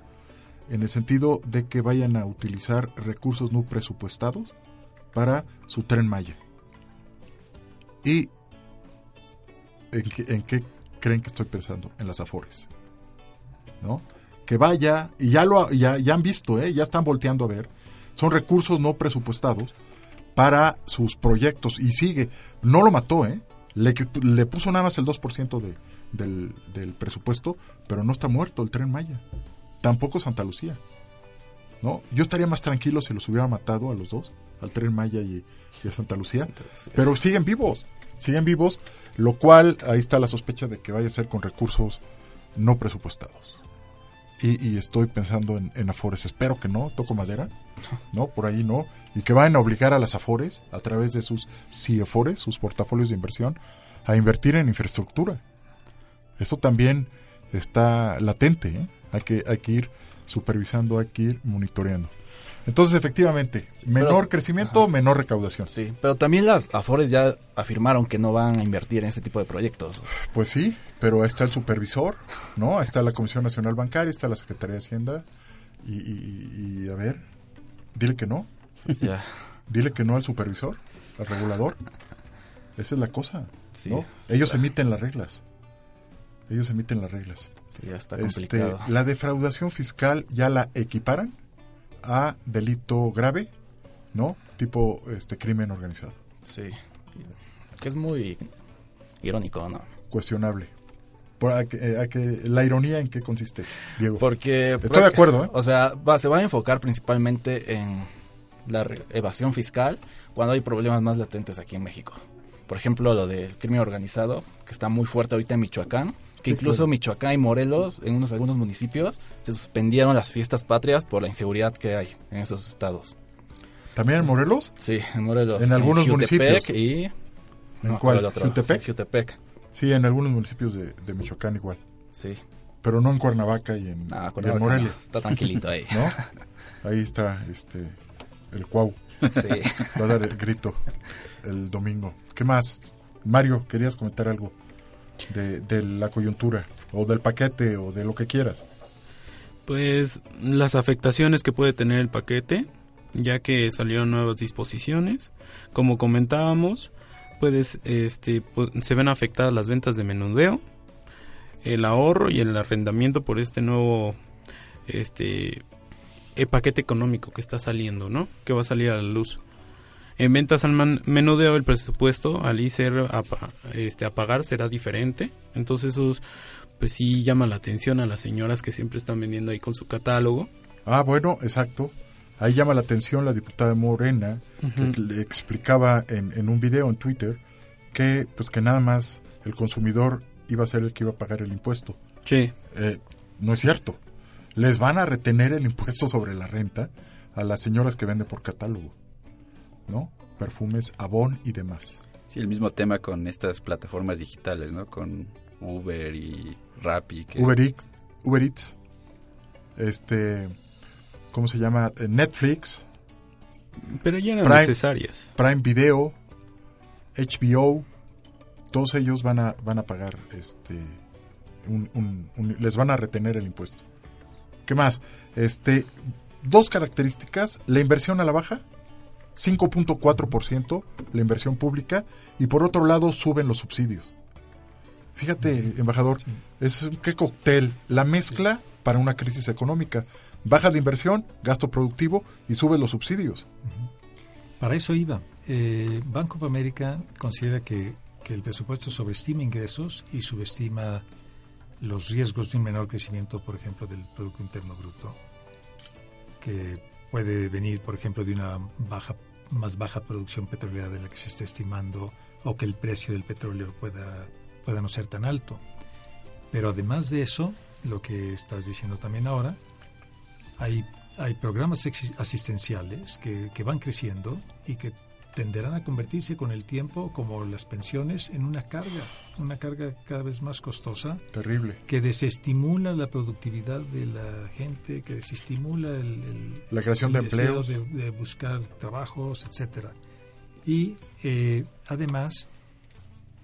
en el sentido de que vayan a utilizar recursos no presupuestados para su tren Maya. ¿Y en qué, en qué creen que estoy pensando? En las Afores. ¿No? Que vaya, y ya lo ya, ya han visto, ¿eh? ya están volteando a ver, son recursos no presupuestados para sus proyectos y sigue. No lo mató, ¿eh? Le, le puso nada más el 2% de, del, del presupuesto, pero no está muerto el tren Maya. Tampoco Santa Lucía. ¿no? Yo estaría más tranquilo si los hubiera matado a los dos, al tren Maya y, y a Santa Lucía, pero siguen vivos, siguen vivos, lo cual ahí está la sospecha de que vaya a ser con recursos no presupuestados. Y, y estoy pensando en, en, Afores, espero que no, toco madera, no, por ahí no, y que vayan a obligar a las Afores, a través de sus CIEFORES, sus portafolios de inversión, a invertir en infraestructura. Eso también está latente, ¿eh? Hay, que, hay que ir supervisando, hay que ir monitoreando. Entonces, efectivamente, menor Pero- crecimiento, menor recaudación. Sí, pero también las Afores ya afirmaron que no van a invertir en este tipo de proyectos. Pues sí, pero ahí está el supervisor, ¿no? Ahí está la Comisión Nacional Bancaria, está la Secretaría de Hacienda. Y, y- y, a ver, dile que no. Ya. Dile que no al supervisor, al regulador. Esa es la cosa. Sí, Ellos claro. emiten las reglas. Ellos emiten las reglas. Sí, ya está Este, complicado. la defraudación fiscal ya la equiparan a delito grave, ¿no? Tipo este crimen organizado. Sí. Que es muy irónico, ¿no? Cuestionable. Por, a que- eh, a que- la ironía en qué consiste, Diego. Porque... Estoy de acuerdo, ¿eh? O sea, va- se va a enfocar principalmente en la evasión fiscal cuando hay problemas más latentes aquí en México. Por ejemplo, lo del crimen organizado, que está muy fuerte ahorita en Michoacán, que Sí, incluso claro. Michoacán y Morelos, en unos algunos municipios, se suspendieron las fiestas patrias por la inseguridad que hay en esos estados. ¿También en Morelos? Sí, en Morelos. En algunos municipios. y... ¿En no cuál? ¿Jutepec? Jutepec. Sí, en algunos municipios de, de Michoacán igual. Sí. Pero no en Cuernavaca y en, Ah, y en Cuernavaca Morelia. está tranquilito ahí. ¿No? Ahí está este el cuau. Sí. Va a dar el grito el domingo. ¿Qué más? Mario, querías comentar algo de, la coyuntura o del paquete o de lo que quieras. Pues las afectaciones que puede tener el paquete, ya que salieron nuevas disposiciones. Como comentábamos, puedes, este, se ven afectadas las ventas de menudeo, el ahorro y el arrendamiento por este nuevo este eh, paquete económico que está saliendo, ¿no? Que va a salir a la luz. En ventas al man- menudeo el presupuesto al ICR a, este, a pagar será diferente. Entonces esos pues sí llama la atención a las señoras que siempre están vendiendo ahí con su catálogo. Ah, bueno, exacto. Ahí llama la atención la diputada Morena, que le explicaba en, en un video en Twitter que pues que nada más el consumidor iba a ser el que iba a pagar el impuesto. Sí. Eh, no es cierto. Les van a retener el impuesto sobre la renta a las señoras que venden por catálogo. ¿No? Perfumes, Avon y demás. Sí, el mismo tema con estas plataformas digitales, ¿no? Con Uber y Rappi. Que... Uber Eats, Uber Eats, este, ¿cómo se llama? Eh, Netflix. Pero ya eran necesarias. Prime Video, HBO, todos ellos van a van a pagar, este, un- un- un- les van a retener el impuesto. ¿Qué más? Este, dos características: la inversión a la baja, 5.4% la inversión pública y por otro lado suben los subsidios. Fíjate, embajador, es un qué cóctel, la mezcla para una crisis económica. Baja la inversión, gasto productivo y sube los subsidios. Para eso iba. Eh, Bank of America considera que, que el presupuesto sobreestima ingresos y subestima los riesgos de un menor crecimiento, por ejemplo, del Producto Interno Bruto, que puede venir, por ejemplo, de una baja, más baja producción petrolera de la que se está estimando o que el precio del petróleo pueda, pueda no ser tan alto. Pero además de eso, lo que estás diciendo también ahora, hay, hay programas asistenciales que, que van creciendo y que tenderán a convertirse con el tiempo, como las pensiones, en una carga, una carga cada vez más costosa. Terrible. Que desestimula la productividad de la gente, que desestimula el, el- La creación el de deseo empleos. De, de buscar trabajos, etcétera. Y eh, además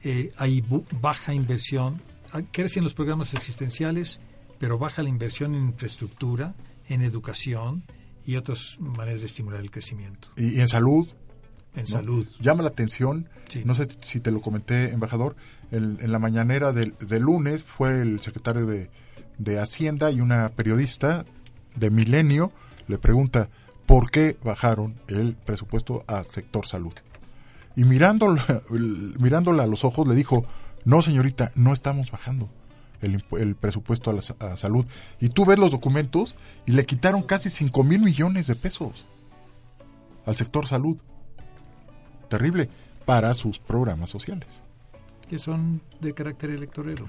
eh, hay baja inversión, ah, crecen los programas existenciales, pero baja la inversión en infraestructura, en educación y otras maneras de estimular el crecimiento. Y, y en salud. En ¿no? salud. Llama la atención, Sí. no sé si te lo comenté, embajador, el- en la mañanera del, del lunes fue el secretario de, de Hacienda y una periodista de Milenio le pregunta por qué bajaron el presupuesto al sector salud. y mirándola, mirándola a los ojos le dijo, no señorita, no estamos bajando el, presupuesto a la a salud. Y tú ves los documentos y le quitaron casi 5 mil millones de pesos al sector salud. Terrible para sus programas sociales. Que son de carácter electorero.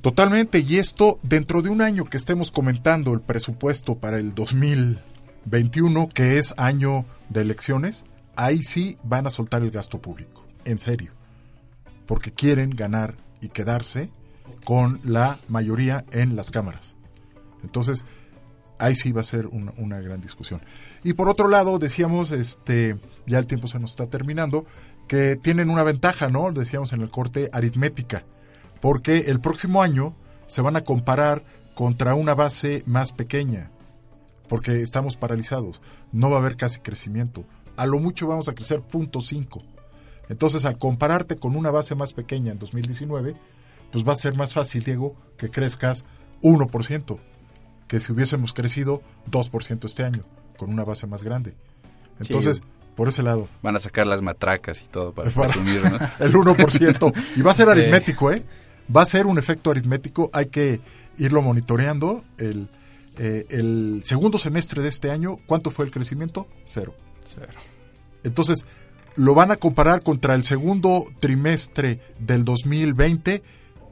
Totalmente, y esto dentro de un año que estemos comentando el presupuesto para el 2021, que es año de elecciones, ahí sí van a soltar el gasto público, en serio, porque quieren ganar y quedarse con la mayoría en las cámaras. Entonces, ahí sí va a ser una, gran discusión. Y por otro lado, decíamos, este, ya el tiempo se nos está terminando, que tienen una ventaja, ¿no? Decíamos en el corte aritmética, porque el próximo año se van a comparar contra una base más pequeña, porque estamos paralizados, no va a haber casi crecimiento, a lo mucho vamos a crecer 0.5. Entonces, al compararte con una base más pequeña en 2019, pues va a ser más fácil, Diego, que crezcas 1%, que si hubiésemos crecido 2% este año, con una base más grande. Entonces, Sí. por ese lado. Van a sacar las matracas y todo para Para- presumir, ¿no? el 1%. Y va a ser Sí. aritmético, ¿eh? Va a ser un efecto aritmético. Hay que irlo monitoreando. El, eh, el segundo semestre de este año, ¿cuánto fue el crecimiento? Cero. Cero. Entonces, lo van a comparar contra el segundo trimestre del 2020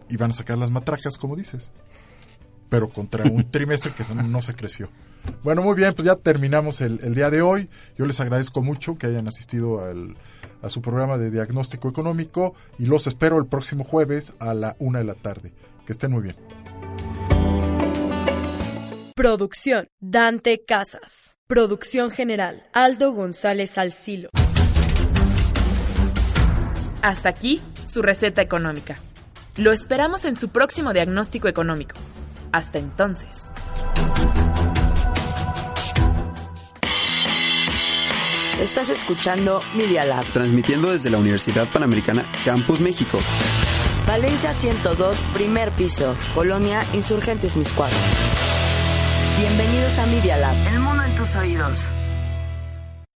y van a sacar las matracas, como dices. Pero contra un trimestre que no no se creció. Bueno, muy bien, pues ya terminamos el, el día de hoy. Yo les agradezco mucho que hayan asistido al- a su programa de diagnóstico económico y los espero el próximo jueves a la una de la tarde. Que estén muy bien. Producción Dante Casas. Producción general Aldo González Alcilo. Hasta aquí su receta económica. Lo esperamos en su próximo diagnóstico económico. Hasta entonces. Estás escuchando Media Lab. Transmitiendo desde la Universidad Panamericana Campus México. Valencia 102, primer piso. Colonia Insurgentes Miscuac. Bienvenidos a Media Lab. El mundo en tus oídos.